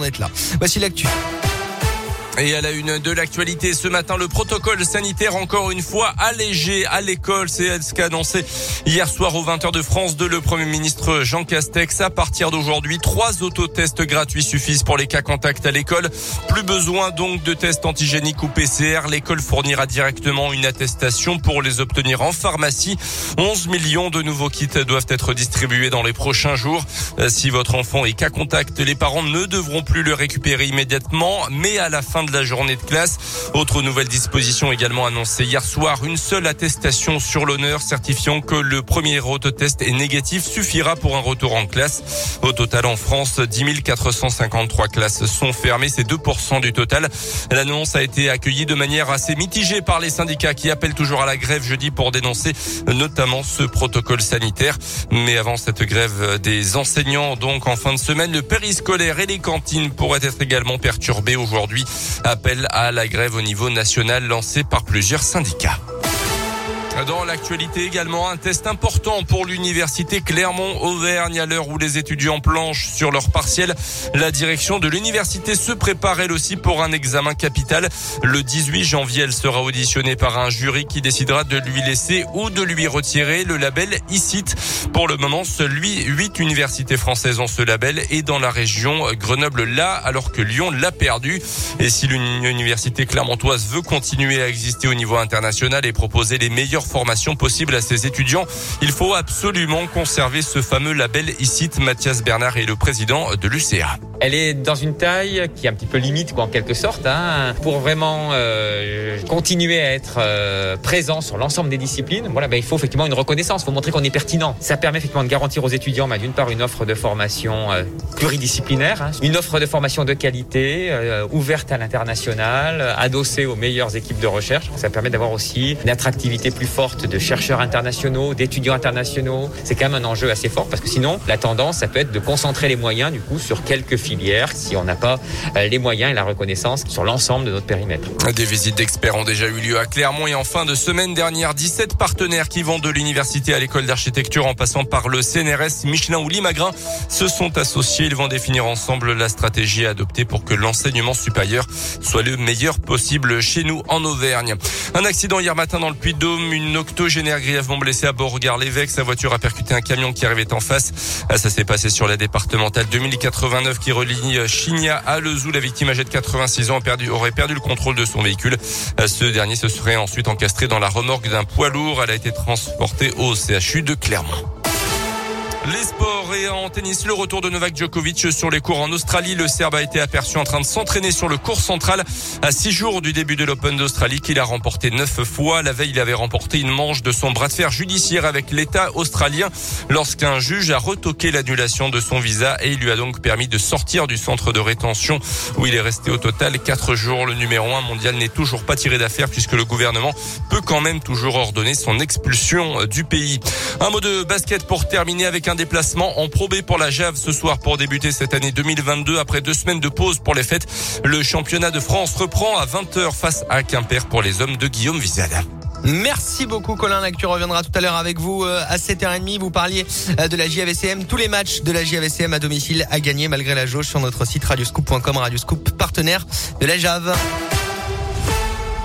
d'en être là. Voici l'actu. Et à la une de l'actualité ce matin, le protocole sanitaire encore une fois allégé à l'école. C'est ce qu'a annoncé hier soir aux 20h de France de le Premier ministre Jean Castex. À partir d'aujourd'hui, trois autotests gratuits suffisent pour les cas contacts à l'école. Plus besoin donc de tests antigéniques ou PCR. L'école fournira directement une attestation pour les obtenir en pharmacie. 11 millions de nouveaux kits doivent être distribués dans les prochains jours. Si votre enfant est cas contact, les parents ne devront plus le récupérer immédiatement, mais à la fin de la journée de classe. Autre nouvelle disposition également annoncée hier soir, une seule attestation sur l'honneur certifiant que le premier autotest est négatif suffira pour un retour en classe. Au total en France, 10 453 classes sont fermées, c'est 2% du total. L'annonce a été accueillie de manière assez mitigée par les syndicats qui appellent toujours à la grève jeudi pour dénoncer notamment ce protocole sanitaire. Mais avant cette grève des enseignants, donc en fin de semaine, le périscolaire et les cantines pourraient être également perturbés aujourd'hui. Appel à la grève au niveau national lancé par plusieurs syndicats. Dans l'actualité également, un test important pour l'université Clermont-Auvergne à l'heure où les étudiants planchent sur leur partiel. La direction de l'université se prépare elle aussi pour un examen capital. Le 18 janvier, elle sera auditionnée par un jury qui décidera de lui laisser ou de lui retirer le label ICIT. Pour le moment, celui huit universités françaises ont ce label et dans la région Grenoble l'a alors que Lyon l'a perdu. Et si l'université clermontoise veut continuer à exister au niveau international et proposer les meilleurs formation possible à ses étudiants. Il faut absolument conserver ce fameux label ICIT. Mathias Bernard est le président de l'UCA. Elle est dans une taille qui est un petit peu limite, quoi, en quelque sorte, hein, pour vraiment euh, continuer à être euh, présent sur l'ensemble des disciplines. Voilà, ben, il faut effectivement une reconnaissance. Il faut montrer qu'on est pertinent. Ça permet effectivement de garantir aux étudiants, ben, d'une part, une offre de formation euh, pluridisciplinaire, hein, une offre de formation de qualité, euh, ouverte à l'international, adossée aux meilleures équipes de recherche. Ça permet d'avoir aussi une attractivité plus forte de chercheurs internationaux, d'étudiants internationaux. C'est quand même un enjeu assez fort parce que sinon, la tendance, ça peut être de concentrer les moyens, du coup, sur quelques filières si on n'a pas euh, les moyens et la reconnaissance sur l'ensemble de notre périmètre. Des visites d'experts ont déjà eu lieu à Clermont et en fin de semaine dernière, 17 partenaires qui vont de l'université à l'école d'architecture en passant par le CNRS, Michelin ou Limagrin se sont associés. Ils vont définir ensemble la stratégie à adopter pour que l'enseignement supérieur soit le meilleur possible chez nous en Auvergne. Un accident hier matin dans le Puy-de-Dôme, une octogénaire grièvement blessée à Beauregard-l'Évêque. Sa voiture a percuté un camion qui arrivait en face. Ah, ça s'est passé sur la départementale 2089 qui à Lezou. La victime âgée de 86 ans aurait perdu le contrôle de son véhicule. Ce dernier se serait ensuite encastré dans la remorque d'un poids lourd. Elle a été transportée au CHU de Clermont. Les sports et en tennis, le retour de Novak Djokovic sur les cours en Australie. Le Serbe a été aperçu en train de s'entraîner sur le cours central à six jours du début de l'Open d'Australie qu'il a remporté neuf fois. La veille, il avait remporté une manche de son bras de fer judiciaire avec l'État australien lorsqu'un juge a retoqué l'annulation de son visa et il lui a donc permis de sortir du centre de rétention où il est resté au total quatre jours. Le numéro un mondial n'est toujours pas tiré d'affaire puisque le gouvernement peut quand même toujours ordonner son expulsion du pays. Un mot de basket pour terminer avec un déplacement en Pro pour la Jave ce soir pour débuter cette année 2022 après deux semaines de pause pour les fêtes. Le championnat de France reprend à 20h face à Quimper pour les hommes de Guillaume Vizal. Merci beaucoup Colin L'actu reviendra tout à l'heure avec vous euh, à 7h30. Vous parliez euh, de la JAVCM. Tous les matchs de la JAVCM à domicile à gagner malgré la jauge sur notre site radioscoop.com, Radioscoop partenaire de la Jave.